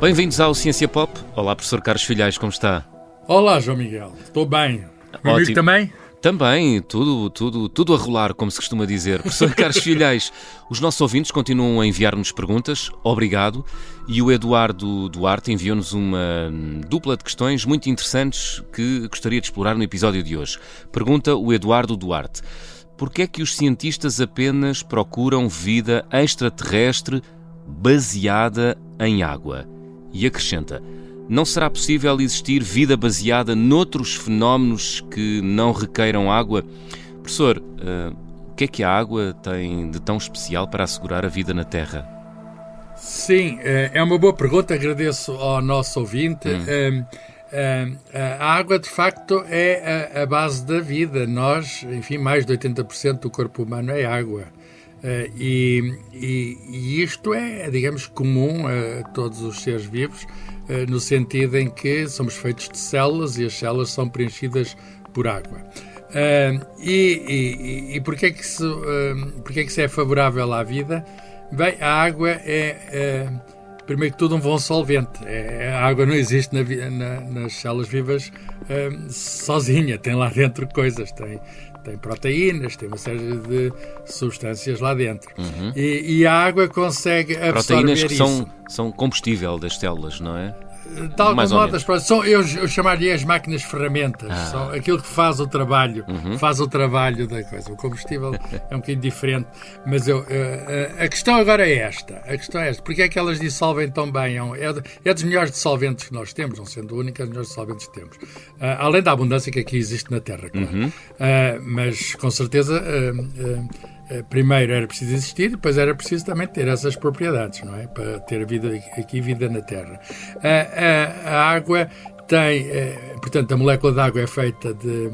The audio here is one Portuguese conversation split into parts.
Bem-vindos ao Ciência Pop. Olá, professor Carlos Filhais, como está? Olá, João Miguel. Estou bem. Meu também? Também, tudo, tudo, tudo a rolar, como se costuma dizer. Professor Carlos Filhais, os nossos ouvintes continuam a enviar-nos perguntas, obrigado. E o Eduardo Duarte enviou-nos uma dupla de questões muito interessantes que gostaria de explorar no episódio de hoje. Pergunta o Eduardo Duarte: Por que é que os cientistas apenas procuram vida extraterrestre baseada em água? E acrescenta: não será possível existir vida baseada noutros fenómenos que não requeiram água? Professor, uh, o que é que a água tem de tão especial para assegurar a vida na Terra? Sim, eh, é uma boa pergunta, agradeço ao nosso ouvinte. Hum. Uh, a água, de facto, é a, base da vida. Nós, enfim, mais de 80% do corpo humano é água. Uh, e, e, e, isto é, digamos, comum a todos os seres vivos. Eh, no sentido em que somos feitos de células e as células são preenchidas por água. Uh, e, e, e porquê, que isso, uh, porquê que isso é favorável à vida? Bem, a água é, uh, primeiro que tudo, um bom solvente. É, a água não existe na, na, nas células vivas sozinha, tem lá dentro coisas, tem, tem proteínas, tem uma série de substâncias lá dentro. Uhum. E, e, a água consegue absorver proteínas que isso. São, são combustível das células, não é? De algum modo, as, são, eu, eu chamaria as máquinas ferramentas, ah. são aquilo que faz o trabalho, uhum. faz o trabalho da coisa. O combustível é um bocadinho diferente, mas eu, uh, uh, a questão agora é esta: a questão é esta, porque é que elas dissolvem tão bem? É, é dos melhores dissolventes que nós temos, não sendo única, é dos melhores dissolventes que temos. Uh, além da abundância que aqui existe na Terra, claro. Uhum. mas com certeza eh, primeiro era preciso existir, depois era preciso também ter essas propriedades, não é? Para ter vida aqui, vida na Terra. A, a, a água tem, eh, portanto, a molécula de água é feita de,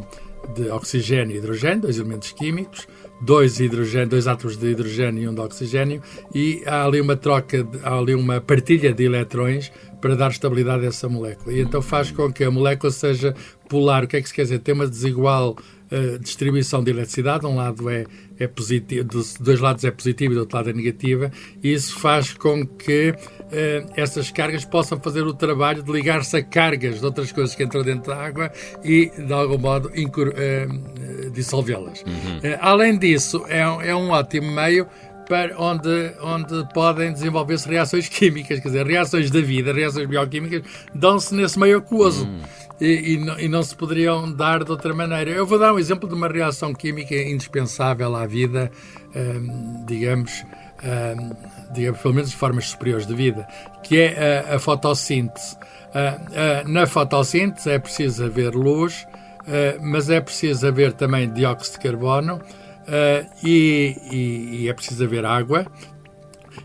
de oxigênio e hidrogênio, dois elementos químicos, dois hidrogênio, dois átomos de hidrogênio e um de oxigênio, e há ali uma troca, há ali uma partilha de eletrões para dar estabilidade a essa molécula. E então faz com que a molécula seja polar. O que é que se quer dizer? Tem uma desigual uh, distribuição de eletricidade. De um lado é, é positivo, dos dois lados é positivo e do outro lado é negativa. E isso faz com que uh, essas cargas possam fazer o trabalho de ligar-se a cargas de outras coisas que entram dentro da água e, de algum modo, uh, dissolvê-las. Uhum. além disso, é, é um ótimo meio para onde, onde podem desenvolver-se reações químicas, quer dizer, reações da vida, reações bioquímicas, dão-se nesse meio aquoso. Hum. E, e, não, e, não, se poderiam dar de outra maneira. Eu vou dar um exemplo de uma reação química indispensável à vida, hum, digamos, hum, digamos, pelo menos de formas superiores de vida, que é a, a fotossíntese. Uh, uh, na fotossíntese é preciso haver luz, uh, mas é preciso haver também dióxido de carbono uh, e, e, e, é preciso haver água.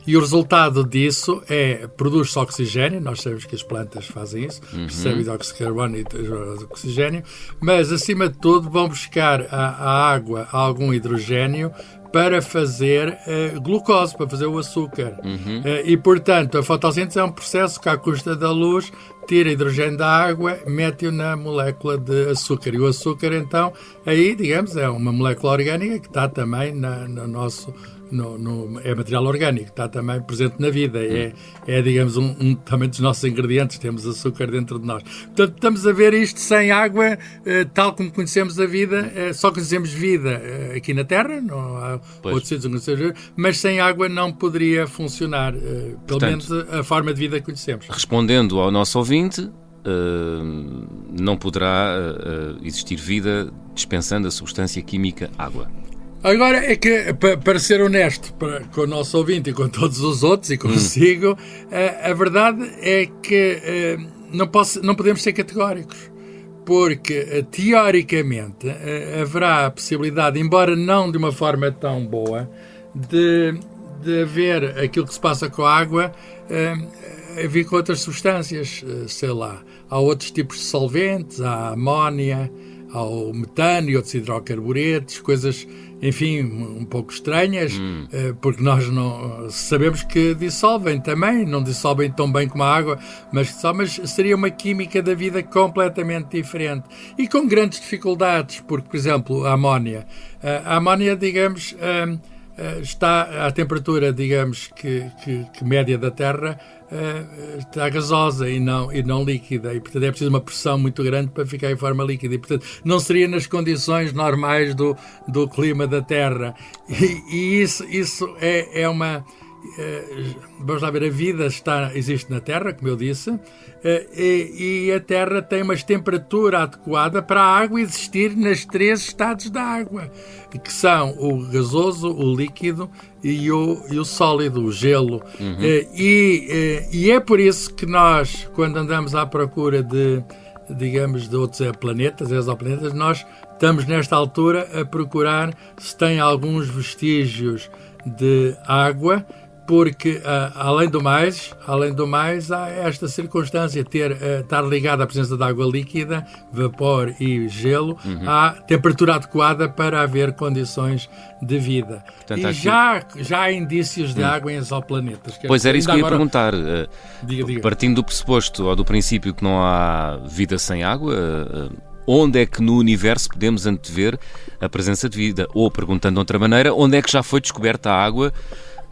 E o resultado disso é produz-se oxigênio, nós sabemos que as plantas fazem isso, uhum. recebem dióxido de carbono e oxigênio, mas acima de tudo vão buscar a, a água algum hidrogênio para fazer uh, glucose, para fazer o açúcar. Uhum. Uh, e, portanto, a fotossíntese é um processo que, à custa da luz, tira hidrogênio da água, mete-o na molécula de açúcar. E o açúcar, então, aí, digamos, é uma molécula orgânica que está também na, no nosso no, no, é material orgânico, está também presente na vida, é, é digamos, um, um, também dos nossos ingredientes, temos açúcar dentro de nós. Portanto, estamos a ver isto sem água, eh, tal como conhecemos a vida, eh, só conhecemos vida eh, aqui na Terra, não há pois. outros sítios onde conhecemos mas sem água não poderia funcionar, pelo Portanto, menos a forma de vida que conhecemos. Respondendo ao nosso ouvinte, Uh, não poderá uh, existir vida dispensando a substância química água. Agora é que, para ser honesto para, com o nosso ouvinte e com todos os outros, e consigo, hum. a, a, verdade é que não, posso, não podemos ser categóricos. Porque, teoricamente, haverá a possibilidade, embora não de uma forma tão boa, de, de haver aquilo que se passa com a água a vir com outras substâncias, sei lá. Há outros tipos de solventes, há amónia, ao metano e outros hidrocarburetos, coisas, enfim, um pouco estranhas, hum. Eh, porque nós não sabemos que dissolvem também, não dissolvem tão bem como a água, mas, só, mas seria uma química da vida completamente diferente e com grandes dificuldades, porque, por exemplo, a amónia. Eh, a amónia, digamos, eh, está a temperatura, digamos, que, que, que média da Terra está gasosa e não, e não líquida. E, portanto, é preciso uma pressão muito grande para ficar em forma líquida. E, portanto, não seria nas condições normais do, do clima da Terra. E, e isso, isso é, é uma eh, vamos lá ver, a vida está, existe na Terra, como eu disse, eh, e, e, a Terra tem uma temperatura adequada para a água existir nas três estados da água, que são o gasoso, o líquido e o, e o sólido, o gelo. Uhum. E, e é por isso que nós, quando andamos à procura de, digamos, de outros planetas, exoplanetas, nós estamos nesta altura a procurar se tem alguns vestígios de água porque uh, além do mais, além do mais, há esta circunstância ter uh, estar ligada à presença de água líquida, vapor e gelo, uhum. à temperatura adequada para haver condições de vida. Portanto, e já, já há indícios de hum. água em exoplanetas. Pois era isso que eu ia agora... perguntar. Uh, diga, diga. Partindo do pressuposto ou do princípio que não há vida sem água, onde é que no universo podemos antever a presença de vida? Ou, perguntando de outra maneira, onde é que já foi descoberta a água?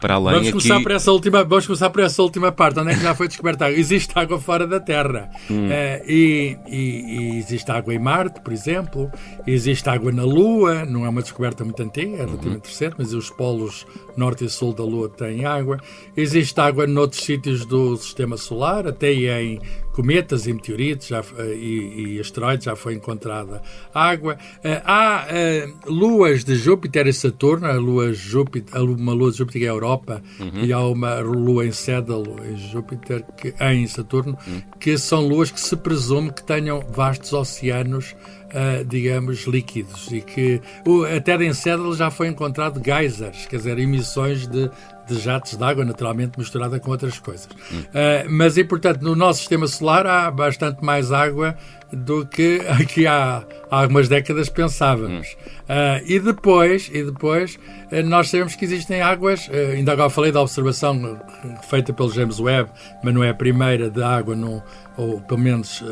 Para além vamos aqui... Começar por essa última, vamos começar por essa última parte, onde é que já foi descoberta água. Existe água fora da Terra. Hum. Uh, e, e, e, existe água em Marte, por exemplo. Existe água na Lua. Não é uma descoberta muito antiga, é relativamente uhum. recente, mas os polos norte e sul da Lua têm água. Existe água noutros sítios do Sistema Solar, até em cometas e meteoritos já, eh, e, e, asteroides já foi encontrada água. Eh, há uh, luas de Júpiter e Saturno, a lua Júpiter, uma lua de Júpiter é a Europa uhum. e há uma lua em Cédalo em Júpiter que, em Saturno, uhum. que são luas que se presume que tenham vastos oceanos Uh, digamos, líquidos e que o, até em Cédalo já foi encontrado geysers, quer dizer, emissões de, de jatos de água, naturalmente misturada com outras coisas. Hum. Uh, mas, e portanto, no nosso sistema solar há bastante mais água do que aqui há, há algumas décadas pensávamos. Uh, e depois, e depois uh, nós sabemos que existem águas, uh, ainda agora falei da observação feita pelo James Webb, mas não é a primeira de água, num, ou pelo menos,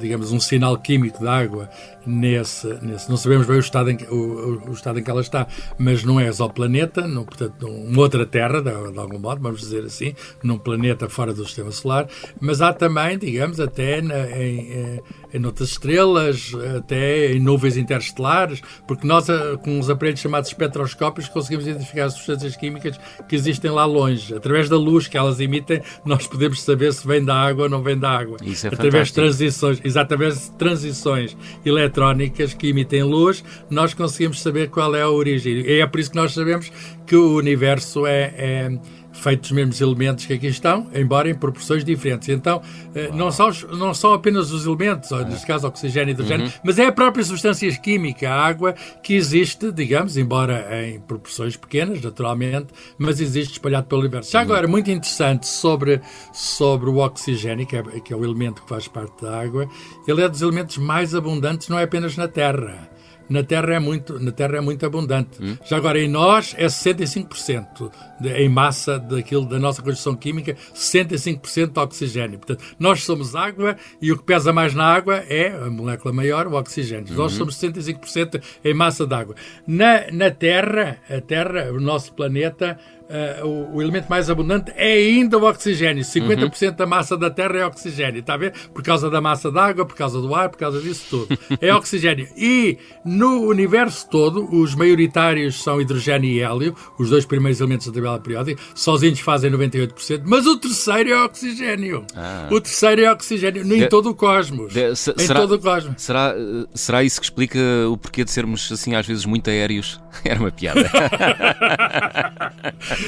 digamos, um sinal químico de água nesse, nesse. Não sabemos bem o estado, em o, o estado em que ela está, mas não é exoplaneta, não, portanto, numa outra Terra, de, de, algum modo, vamos dizer assim, num planeta fora do sistema solar, mas há também, digamos, até na, em, em outras estrelas, até em nuvens interestelares, porque nós, eh, com uns aparelhos chamados espectroscópios, conseguimos identificar as substâncias químicas que existem lá longe. Através da luz que elas emitem, nós podemos saber se vem da água ou não vem da água. Isso é através fantástico. de transições, exatamente de transições eletrónicas que emitem luz, nós conseguimos saber qual é a origem. E é por isso que nós sabemos que o universo é, é feitos dos mesmos elementos que aqui estão, embora em proporções diferentes. Então, eh, não são, não são apenas os elementos, neste caso oxigênio e hidrogênio, uhum. mas é a própria substância química, a água, que existe, digamos, embora em proporções pequenas, naturalmente, mas existe espalhado pelo universo. Já uhum. agora, muito interessante sobre, sobre o oxigênio, que é, que é o elemento que faz parte da água, ele é dos elementos mais abundantes, não é apenas na Terra na Terra é muito, na terra é muito abundante. Hum. Já agora, em nós, é 65% de, em massa daquilo da nossa constituição química, 65% de oxigênio. Portanto, nós somos água e o que pesa mais na água é a molécula maior, o oxigênio. Uhum. Nós somos 65% em massa d'água. Na, na Terra, a Terra, o nosso planeta, Uh, o, o, elemento mais abundante é ainda o oxigênio. 50% uhum. da massa da Terra é oxigênio, está a ver? Por causa da massa d'água, por causa do ar, por causa disso tudo. É oxigênio. E no universo todo, os maioritários são hidrogênio e hélio, os dois primeiros elementos da tabela periódica, sozinhos fazem 98%, mas o terceiro é oxigênio. Ah. O terceiro é oxigênio, em de, todo o cosmos. De, se, em será, todo o cosmos. Será, será isso que explica o porquê de sermos, assim, às vezes muito aéreos? Era uma piada.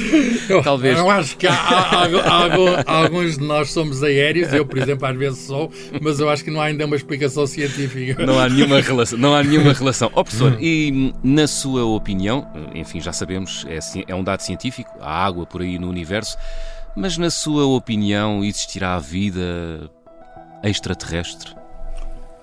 Talvez. Eu acho que há, há, há, alguns de nós somos aéreos, eu, por exemplo, às vezes sou, mas eu acho que não há ainda uma explicação científica. Não há nenhuma relação. Não há nenhuma relação. Oh, professor, e na sua opinião, enfim, já sabemos, é, é um dado científico, há água por aí no universo, mas na sua opinião, existirá vida extraterrestre?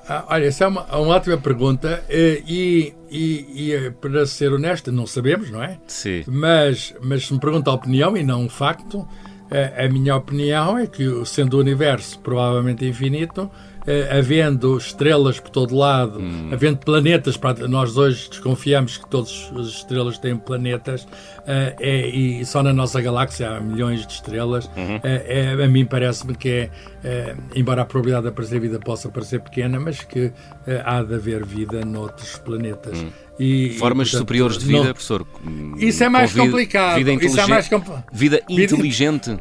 Ah, olha, essa é uma, uma ótima pergunta eh, e, e, e, eh, para ser honesto, não sabemos, não é? Sim. Mas, mas se me pergunta a opinião e não um facto, a, eh, a minha opinião é que, sendo o universo provavelmente infinito, eh, havendo estrelas por todo lado, hum. havendo planetas, nós hoje desconfiamos que todas as estrelas têm planetas, eh, é, e só na nossa galáxia há milhões de estrelas. Uhum. É, a mim parece-me que é, é, embora a probabilidade de aparecer vida possa parecer pequena, mas que há de haver vida noutros planetas. Hum. E, Formas e, portanto, superiores de vida, não, professor? Isso é mais complicado. Vida, isso é mais compl vida inteligente.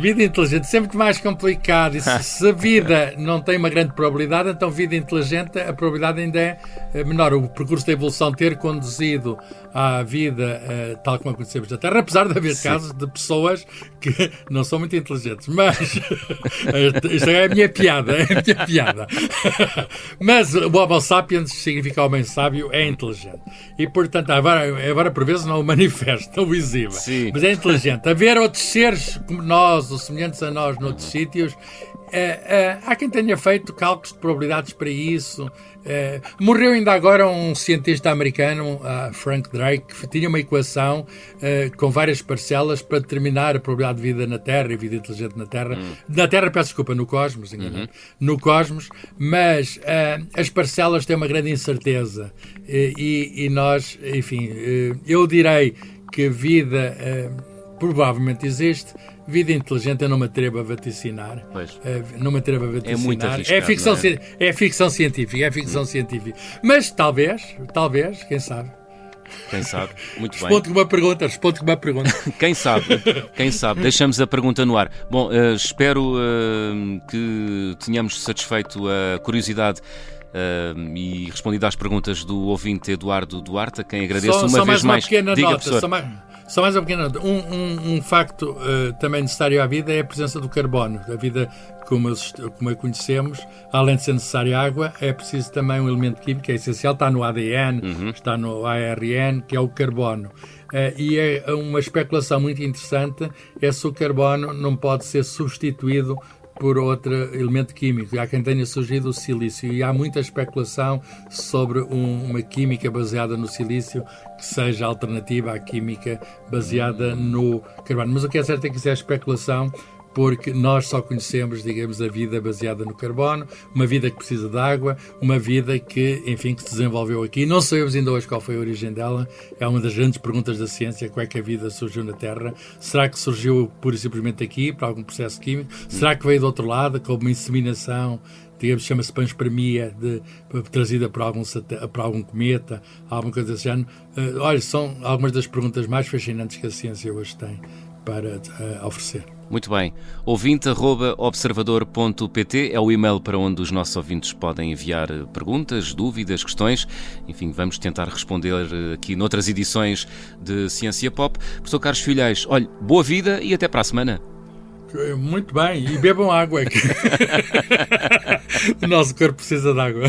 Vida inteligente, sempre mais complicado. E se, se, a vida não tem uma grande probabilidade, então vida inteligente, a probabilidade ainda é menor. O percurso da evolução ter conduzido à vida uh, tal como a conhecemos na Terra, apesar de haver Sim. casos de pessoas que não são muito inteligentes. Mas isto é a minha piada, é a minha piada. Mas o Homo sapiens significa homem sábio, é inteligente. E portanto, agora, agora por vezes não o manifesta, não o exibe. Sim. Mas é inteligente. Haver outros seres como nós, ou semelhantes a nós, noutros uhum. sítios, é, é, há quem tenha feito cálculos de probabilidades para isso. É, morreu ainda agora um cientista americano, uh, Frank Drake, que tinha uma equação com várias parcelas para determinar a probabilidade de vida na Terra e vida inteligente na Terra. Hum. Na Terra, peço desculpa, no cosmos, uhum. no cosmos, mas as parcelas têm uma grande incerteza. E, e nós, enfim, eu direi que a vida provavelmente existe Vida inteligente eu não me atrevo a vaticinar. Pois. Não me atrevo a vaticinar. É muito arriscado, é ficção, é? é? ficção científica, é ficção hum. científica. Mas talvez, talvez, quem sabe. Quem sabe? Muito bem. Responde com uma pergunta, responde com uma pergunta. quem sabe? Quem sabe? Deixamos a pergunta no ar. Bom, uh, espero uh, que tenhamos satisfeito a curiosidade uh, e respondido às perguntas do ouvinte Eduardo Duarte, a quem agradeço só, uma só vez mais. Uma mais. Diga, nota. Só mais, só mais uma pequena nota. Um, um, um facto uh, também necessário à vida é a presença do carbono. A vida, como, como a conhecemos, além de ser necessária água, é preciso também um elemento químico que é essencial. Está no ADN, uhum. está no ARN, que é o carbono. Uh, e é uma especulação muito interessante é se o carbono não pode ser substituído por outro elemento químico. Há quem tenha surgido o silício e há muita especulação sobre um, uma química baseada no silício que seja alternativa à química baseada no carbono. Mas o que é certo é que isso é especulação porque nós só conhecemos, digamos, a vida baseada no carbono, uma vida que precisa de água, uma vida que, enfim, que se desenvolveu aqui. Não sabemos ainda hoje qual foi a origem dela. É uma das grandes perguntas da ciência, como é que a vida surgiu na Terra? Será que surgiu pura e simplesmente aqui, por algum processo químico? Será que veio do outro lado, com uma inseminação digamos, chama-se panspermia, de, trazida por algum, por algum cometa, alguma coisa desse género. Uh, olha, são algumas das perguntas mais fascinantes que a ciência hoje tem para uh, oferecer. Muito bem. Ouvinte.observador.pt é o e-mail para onde os nossos ouvintes podem enviar perguntas, dúvidas, questões. Enfim, vamos tentar responder aqui noutras edições de Ciência Pop. Professor Carlos Filhais, olhe, boa vida e até para a semana. Muito bem, e bebam água. o nosso corpo precisa de água.